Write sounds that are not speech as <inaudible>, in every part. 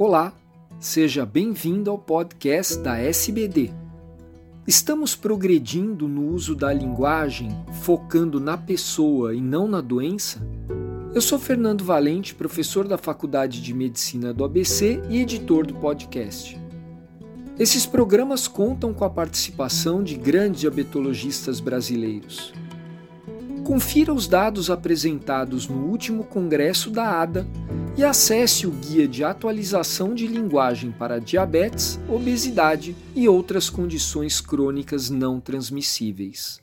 Olá, seja bem-vindo ao podcast da SBD. Estamos progredindo no uso da linguagem, focando na pessoa e não na doença? Eu sou Fernando Valente, professor da Faculdade de Medicina do ABC e editor do podcast. Esses programas contam com a participação de grandes diabetologistas brasileiros. Confira os dados apresentados no último congresso da ADA e acesse o guia de atualização de linguagem para diabetes, obesidade e outras condições crônicas não transmissíveis.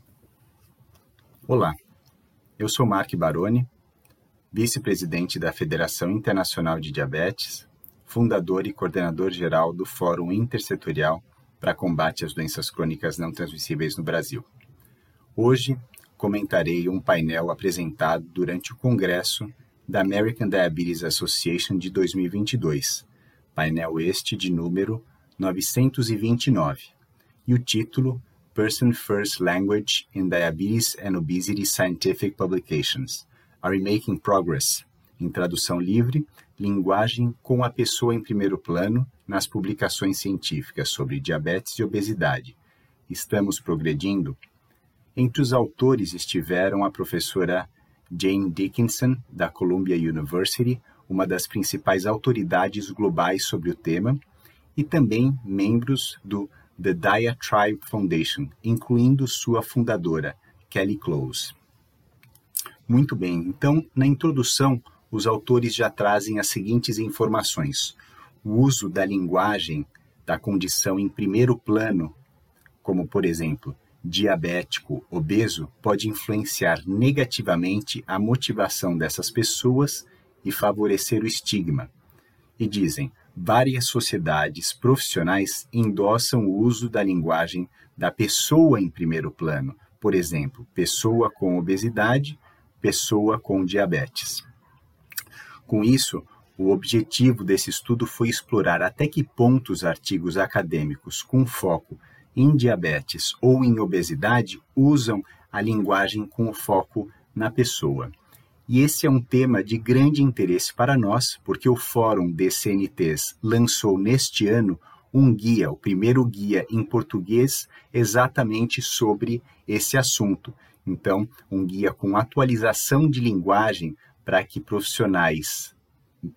Olá, eu sou Mark Baroni, vice-presidente da Federação Internacional de Diabetes, fundador e coordenador geral do Fórum Intersetorial para Combate às Doenças Crônicas Não Transmissíveis no Brasil. Hoje comentarei um painel apresentado durante o Congresso da American Diabetes Association de 2022, painel este de número 929, e o título Person First Language in Diabetes and Obesity Scientific Publications. Are we making progress? Em tradução livre, linguagem com a pessoa em primeiro plano nas publicações científicas sobre diabetes e obesidade. Estamos progredindo? Entre os autores estiveram a professora Jane Dickinson, da Columbia University, uma das principais autoridades globais sobre o tema, e também membros do The Diatribe Foundation, incluindo sua fundadora, Kelly Close. Muito bem, então, na introdução, os autores já trazem as seguintes informações. O uso da linguagem da condição em primeiro plano, como, por exemplo, diabético obeso pode influenciar negativamente a motivação dessas pessoas e favorecer o estigma. E dizem, várias sociedades profissionais endossam o uso da linguagem da pessoa em primeiro plano, por exemplo, pessoa com obesidade, pessoa com diabetes. Com isso, o objetivo desse estudo foi explorar até que ponto os artigos acadêmicos com foco em diabetes ou em obesidade usam a linguagem com foco na pessoa. E esse é um tema de grande interesse para nós, porque o Fórum DCNTs lançou neste ano um guia, o primeiro guia em português, exatamente sobre esse assunto. Então, um guia com atualização de linguagem para que profissionais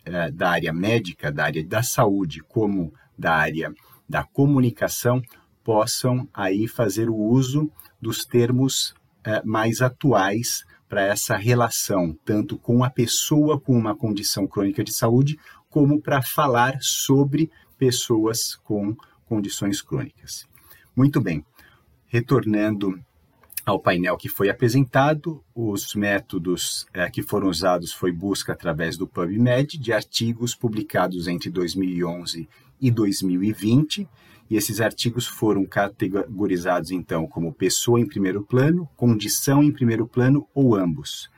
eh, da área médica, da área da saúde, como da área da comunicação, possam aí fazer o uso dos termos é, mais atuais para essa relação, tanto com a pessoa com uma condição crônica de saúde, como para falar sobre pessoas com condições crônicas. Muito bem, retornando ao painel que foi apresentado, os métodos é, que foram usados foi busca através do PubMed de artigos publicados entre 2011 e 2020 e esses artigos foram categorizados então como pessoa em primeiro plano, condição em primeiro plano ou ambos.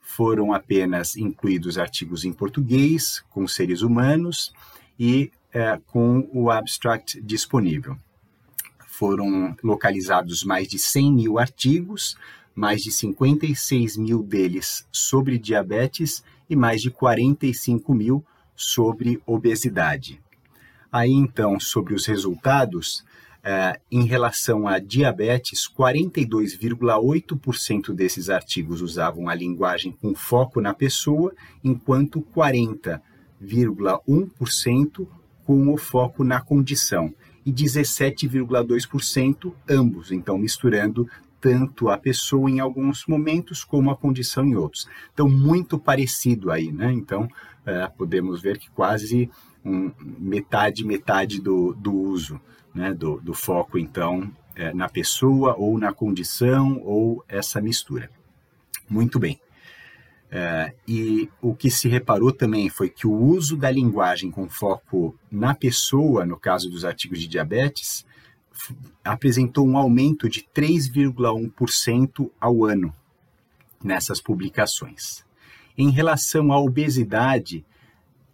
Foram apenas incluídos artigos em português, com seres humanos e é, com o abstract disponível. Foram localizados mais de 100 mil artigos, mais de 56 mil deles sobre diabetes e mais de 45 mil sobre obesidade. Aí então, sobre os resultados, eh, em relação a diabetes, 42,8% desses artigos usavam a linguagem com foco na pessoa, enquanto 40,1% com o foco na condição e 17,2% ambos, então misturando tanto a pessoa em alguns momentos como a condição em outros. Então, muito parecido aí, né? Então, eh, podemos ver que quase um, metade, metade do, do uso, né, do, do foco, então, é, na pessoa ou na condição ou essa mistura. Muito bem. É, e o que se reparou também foi que o uso da linguagem com foco na pessoa, no caso dos artigos de diabetes, apresentou um aumento de 3,1% ao ano nessas publicações. Em relação à obesidade,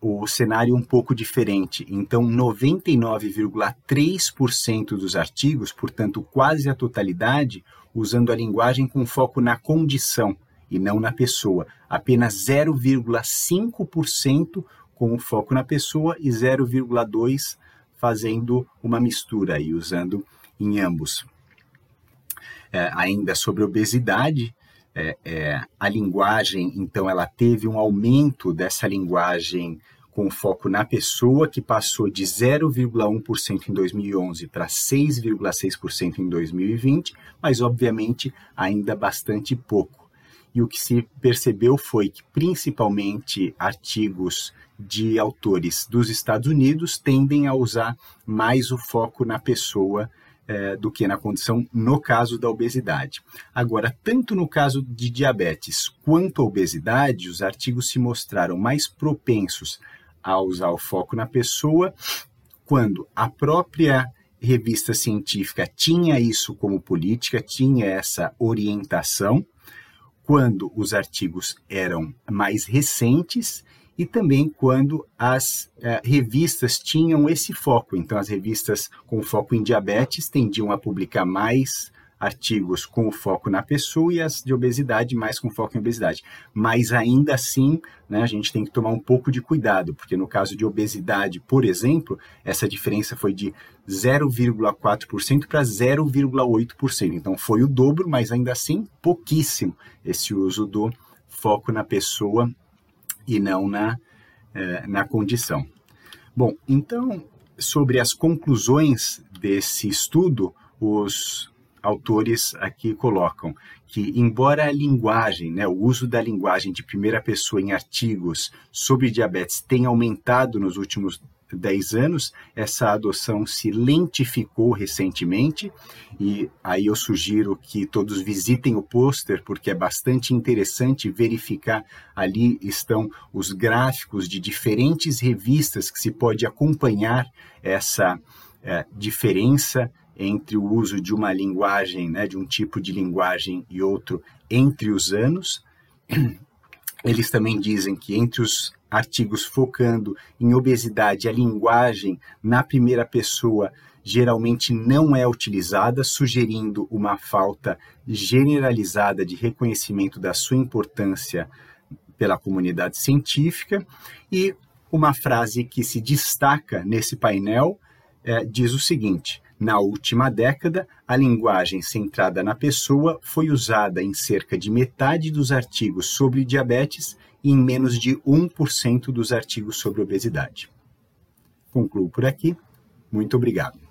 o cenário é um pouco diferente. Então, 99,3% dos artigos, portanto, quase a totalidade, usando a linguagem com foco na condição e não na pessoa. Apenas 0,5% com o foco na pessoa e 0,2 fazendo uma mistura e usando em ambos. É, ainda sobre obesidade, é, é, a linguagem, então, ela teve um aumento dessa linguagem com foco na pessoa, que passou de 0,1% em 2011 para 6,6% em 2020, mas obviamente ainda bastante pouco. E o que se percebeu foi que, principalmente, artigos de autores dos Estados Unidos tendem a usar mais o foco na pessoa é, do que na condição no caso da obesidade. Agora, tanto no caso de diabetes quanto a obesidade, os artigos se mostraram mais propensos a usar o foco na pessoa, quando a própria revista científica tinha isso como política, tinha essa orientação, quando os artigos eram mais recentes e também quando as eh, revistas tinham esse foco. Então, as revistas com foco em diabetes tendiam a publicar mais artigos com foco na pessoa e as de obesidade mais com foco em obesidade. Mas ainda assim, né, a gente tem que tomar um pouco de cuidado, porque no caso de obesidade, por exemplo, essa diferença foi de 0,4% para 0,8%. Então foi o dobro, mas ainda assim pouquíssimo esse uso do foco na pessoa e não na, eh, na condição. Bom, então, sobre as conclusões desse estudo, os autores aqui colocam que, embora a linguagem, né, o uso da linguagem de primeira pessoa em artigos sobre diabetes tenha aumentado nos últimos 10 anos, essa adoção se lentificou recentemente. E aí eu sugiro que todos visitem o pôster porque é bastante interessante verificar. Ali estão os gráficos de diferentes revistas que se pode acompanhar essa é, diferença entre o uso de uma linguagem, né, de um tipo de linguagem e outro entre os anos. <clears throat> Eles também dizem que entre os artigos focando em obesidade, a linguagem na primeira pessoa geralmente não é utilizada, sugerindo uma falta generalizada de reconhecimento da sua importância pela comunidade científica. E uma frase que se destaca nesse painel é, diz o seguinte: na última década, a linguagem centrada na pessoa foi usada em cerca de metade dos artigos sobre diabetes e em menos de 1% dos artigos sobre obesidade. Concluo por aqui. Muito obrigado.